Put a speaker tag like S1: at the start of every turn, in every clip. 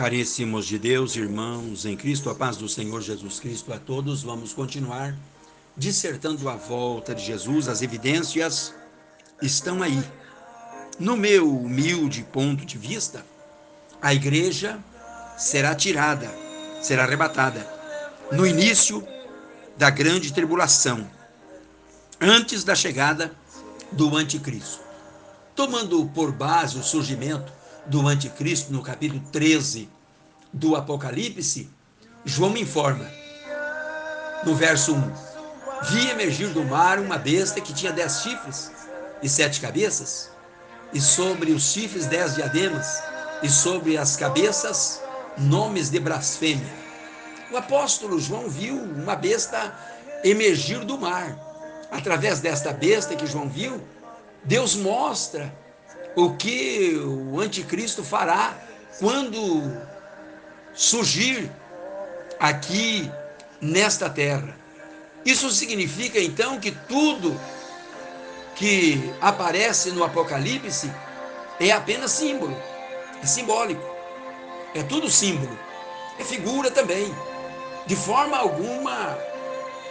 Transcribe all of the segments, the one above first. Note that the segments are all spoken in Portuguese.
S1: Caríssimos de Deus, irmãos em Cristo, a paz do Senhor Jesus Cristo a todos, vamos continuar dissertando a volta de Jesus. As evidências estão aí. No meu humilde ponto de vista, a igreja será tirada, será arrebatada no início da grande tribulação, antes da chegada do anticristo. Tomando por base o surgimento do anticristo no capítulo 13 do Apocalipse, João me informa, no verso 1, vi emergir do mar uma besta que tinha dez chifres e sete cabeças, e sobre os chifres dez diademas, e sobre as cabeças nomes de blasfêmia. O apóstolo João viu uma besta emergir do mar. Através desta besta que João viu, Deus mostra o que o anticristo fará quando surgir aqui nesta terra. Isso significa então que tudo que aparece no Apocalipse é apenas símbolo, é simbólico, é tudo símbolo, é figura também. De forma alguma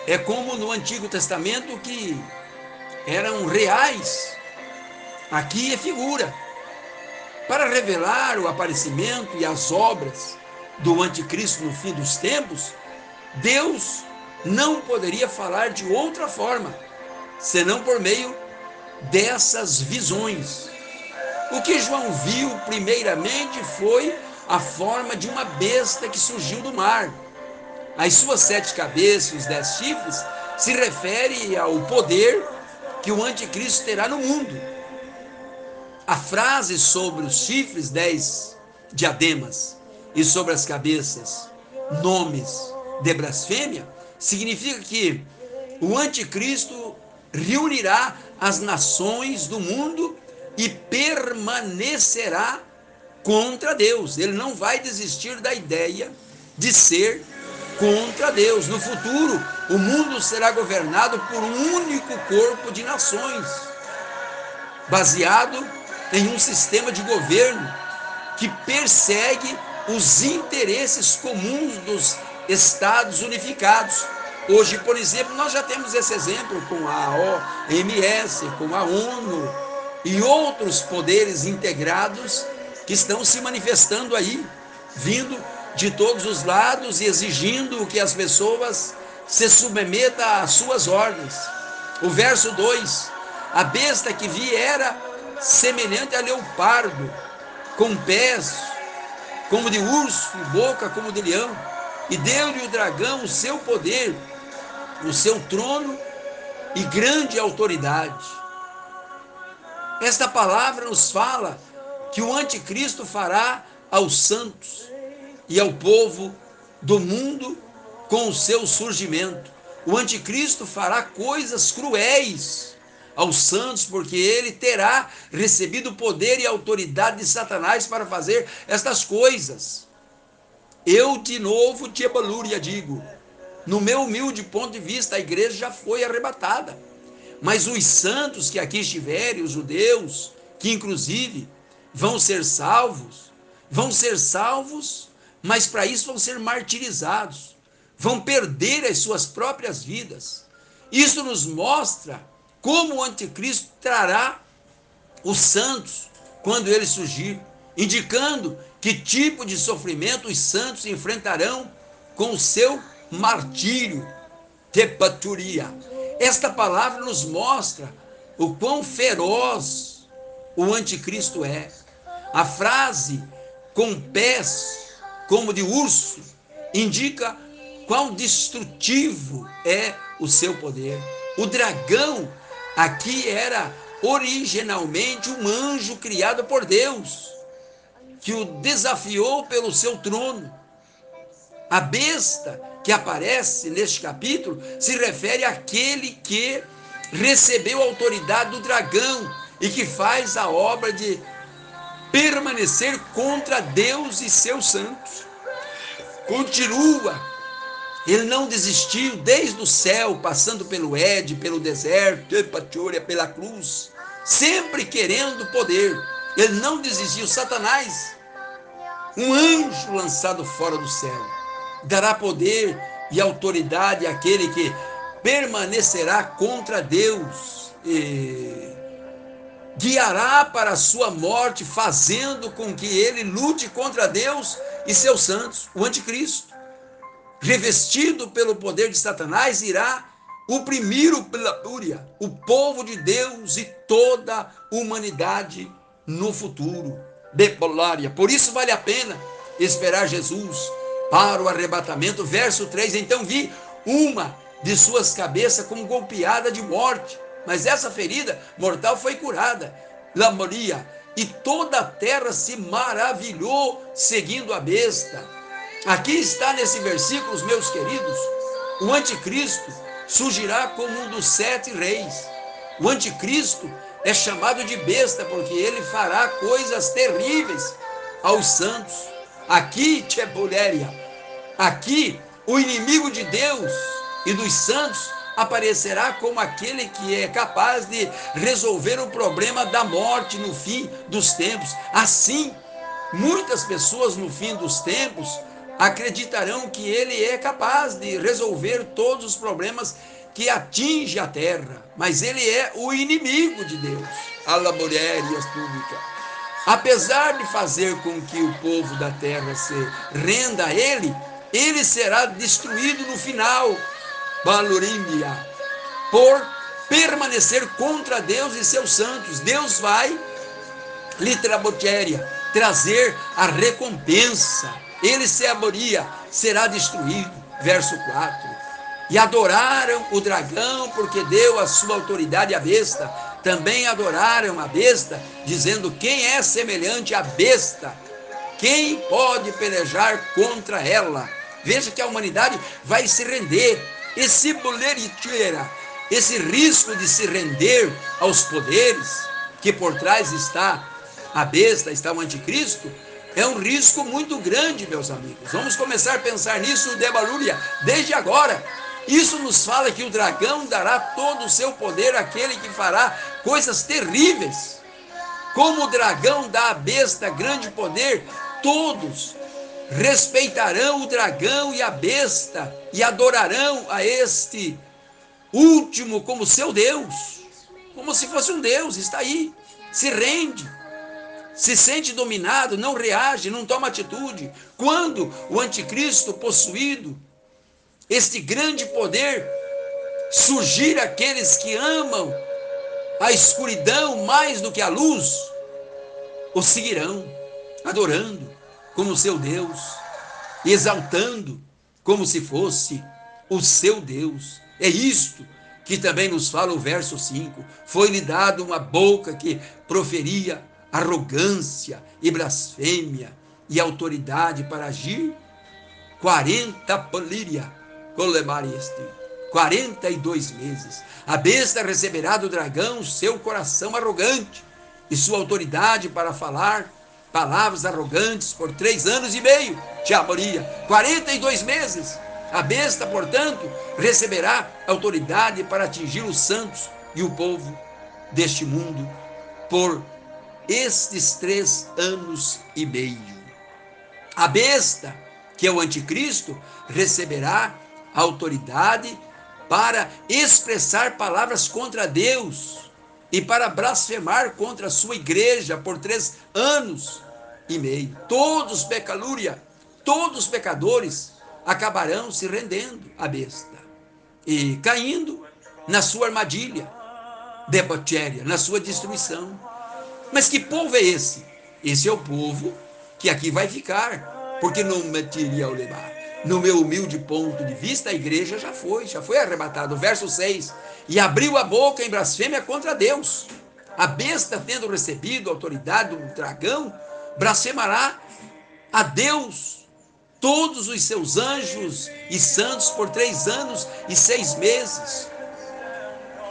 S1: é como no Antigo Testamento que eram reais Aqui é figura. Para revelar o aparecimento e as obras do anticristo no fim dos tempos, Deus não poderia falar de outra forma, senão por meio dessas visões. O que João viu primeiramente foi a forma de uma besta que surgiu do mar. As suas sete cabeças e os dez chifres se refere ao poder que o anticristo terá no mundo a frase sobre os chifres, dez diademas, e sobre as cabeças, nomes de blasfêmia, significa que o anticristo reunirá as nações do mundo e permanecerá contra Deus. Ele não vai desistir da ideia de ser contra Deus. No futuro, o mundo será governado por um único corpo de nações, baseado em um sistema de governo que persegue os interesses comuns dos Estados unificados. Hoje, por exemplo, nós já temos esse exemplo com a OMS, com a ONU e outros poderes integrados que estão se manifestando aí, vindo de todos os lados e exigindo que as pessoas se submetam às suas ordens. O verso 2: A besta que vi era semelhante a leopardo, com pés como de urso e boca como de leão, e deu-lhe o dragão o seu poder, o seu trono e grande autoridade. Esta palavra nos fala que o anticristo fará aos santos e ao povo do mundo com o seu surgimento. O anticristo fará coisas cruéis aos santos, porque ele terá recebido o poder e autoridade de Satanás para fazer estas coisas. Eu de novo te balúria digo, no meu humilde ponto de vista, a igreja já foi arrebatada. Mas os santos que aqui estiverem, os judeus, que inclusive vão ser salvos, vão ser salvos, mas para isso vão ser martirizados, vão perder as suas próprias vidas. Isso nos mostra como o anticristo trará os santos quando ele surgir, indicando que tipo de sofrimento os santos enfrentarão com o seu martírio, tepaturia. Esta palavra nos mostra o quão feroz o anticristo é. A frase com pés como de urso indica quão destrutivo é o seu poder. O dragão Aqui era originalmente um anjo criado por Deus, que o desafiou pelo seu trono. A besta que aparece neste capítulo se refere àquele que recebeu a autoridade do dragão e que faz a obra de permanecer contra Deus e seus santos. Continua ele não desistiu desde o céu, passando pelo Ed, pelo deserto, pela cruz, sempre querendo poder. Ele não desistiu. Satanás um anjo lançado fora do céu. Dará poder e autoridade àquele que permanecerá contra Deus. E guiará para a sua morte, fazendo com que ele lute contra Deus e seus santos, o anticristo. Revestido pelo poder de Satanás, irá oprimir pela fúria o povo de Deus e toda a humanidade no futuro. Depolária. Por isso vale a pena esperar Jesus para o arrebatamento. Verso 3: Então vi uma de suas cabeças como golpeada de morte mas essa ferida mortal foi curada. Lamoria. E toda a terra se maravilhou seguindo a besta. Aqui está nesse versículo, meus queridos, o anticristo surgirá como um dos sete reis. O anticristo é chamado de besta porque ele fará coisas terríveis aos santos. Aqui, Tchepuléria, aqui o inimigo de Deus e dos santos aparecerá como aquele que é capaz de resolver o problema da morte no fim dos tempos. Assim, muitas pessoas no fim dos tempos acreditarão que ele é capaz de resolver todos os problemas que atinge a terra, mas ele é o inimigo de Deus. E pública. Apesar de fazer com que o povo da terra se renda a ele, ele será destruído no final Balurímbia, por permanecer contra Deus e seus santos. Deus vai, litrabotéria, trazer a recompensa. Ele se aboria, será destruído. Verso 4. E adoraram o dragão, porque deu a sua autoridade à besta. Também adoraram a besta, dizendo: Quem é semelhante à besta? Quem pode pelejar contra ela? Veja que a humanidade vai se render esse boleriteira, esse risco de se render aos poderes, que por trás está a besta, está o anticristo, é um risco muito grande, meus amigos. Vamos começar a pensar nisso de desde agora. Isso nos fala que o dragão dará todo o seu poder àquele que fará coisas terríveis. Como o dragão dá à besta grande poder, todos respeitarão o dragão e a besta e adorarão a este último como seu Deus, como se fosse um Deus, está aí, se rende, se sente dominado, não reage, não toma atitude. Quando o anticristo possuído, este grande poder, surgir aqueles que amam a escuridão mais do que a luz, o seguirão, adorando, como seu Deus, exaltando como se fosse o seu Deus. É isto que também nos fala o verso 5. Foi-lhe dado uma boca que proferia arrogância e blasfêmia e autoridade para agir 40 políria, colemar este. 42 meses. A besta receberá do dragão seu coração arrogante e sua autoridade para falar palavras arrogantes por três anos e meio, diabolia, 42 meses. A besta, portanto, receberá autoridade para atingir os santos e o povo deste mundo por estes três anos e meio. A besta, que é o anticristo, receberá autoridade para expressar palavras contra Deus e para blasfemar contra a sua igreja por três anos e meio. Todos pecalúria, todos pecadores acabarão se rendendo à besta e caindo na sua armadilha debotéria, na sua destruição. Mas que povo é esse? Esse é o povo que aqui vai ficar, porque não meteria o levar. No meu humilde ponto de vista, a igreja já foi, já foi arrebatada. Verso 6: E abriu a boca em blasfêmia contra Deus. A besta, tendo recebido a autoridade do dragão, blasfemará a Deus, todos os seus anjos e santos por três anos e seis meses.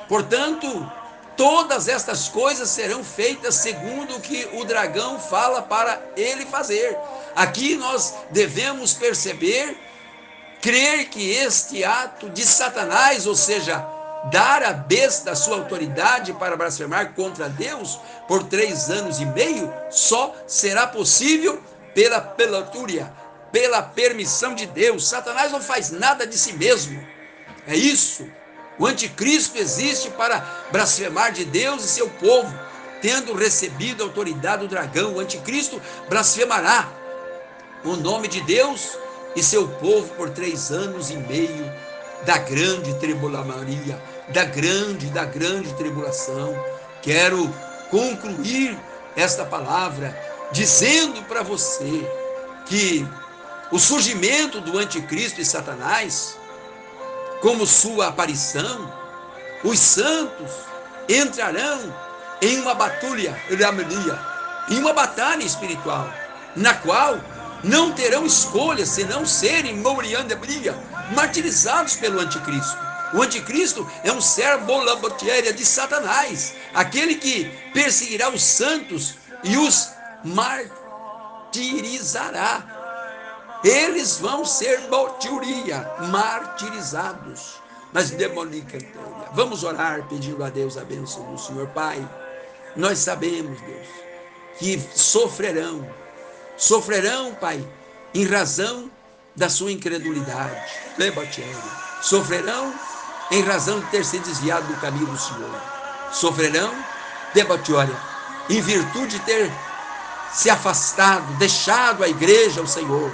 S1: Portanto, todas estas coisas serão feitas segundo o que o dragão fala para ele fazer. Aqui nós devemos perceber, crer que este ato de Satanás, ou seja, dar à besta a sua autoridade para blasfemar contra Deus por três anos e meio, só será possível pela pelatúria, pela permissão de Deus. Satanás não faz nada de si mesmo. É isso. O anticristo existe para blasfemar de Deus e seu povo, tendo recebido a autoridade do dragão. O anticristo blasfemará o nome de Deus e seu povo por três anos e meio da grande tribulação, da grande, da grande tribulação. Quero concluir esta palavra dizendo para você que o surgimento do anticristo e Satanás, como sua aparição, os santos entrarão em uma batalha, em uma batalha espiritual, na qual não terão escolha senão serem Mouriandebria, martirizados pelo anticristo. O anticristo é um servo labotiéria de Satanás, aquele que perseguirá os santos e os martirizará. Eles vão ser botiuria, martirizados. Mas demonica Vamos orar pedindo a Deus a bênção do Senhor Pai. Nós sabemos, Deus, que sofrerão, sofrerão, Pai, em razão da sua incredulidade. Sofrerão em razão de ter se desviado do caminho do Senhor. Sofrerão, debatória, em virtude de ter se afastado, deixado a igreja, o Senhor,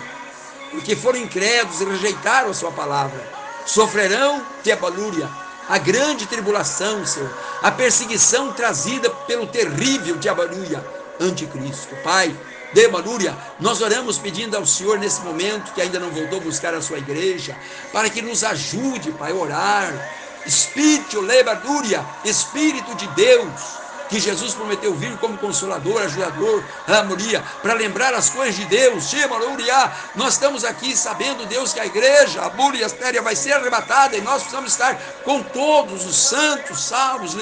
S1: porque foram incrédulos e rejeitaram a sua palavra. Sofrerão, diabolúria, a grande tribulação, Senhor, a perseguição trazida pelo terrível diabolúria, anticristo. Pai, de Manúria, nós oramos pedindo ao Senhor nesse momento que ainda não voltou a buscar a sua igreja, para que nos ajude, Pai, a orar. Espírito Lebadúria, Espírito de Deus, que Jesus prometeu vir como consolador, ajudador, harmonia, para lembrar as coisas de Deus. Nós estamos aqui sabendo, Deus, que a igreja, a Búria e a vai ser arrebatada e nós precisamos estar com todos os santos, salvos,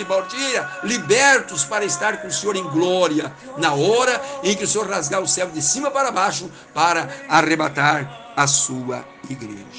S1: libertos para estar com o Senhor em glória, na hora em que o Senhor rasgar o céu de cima para baixo para arrebatar a sua igreja.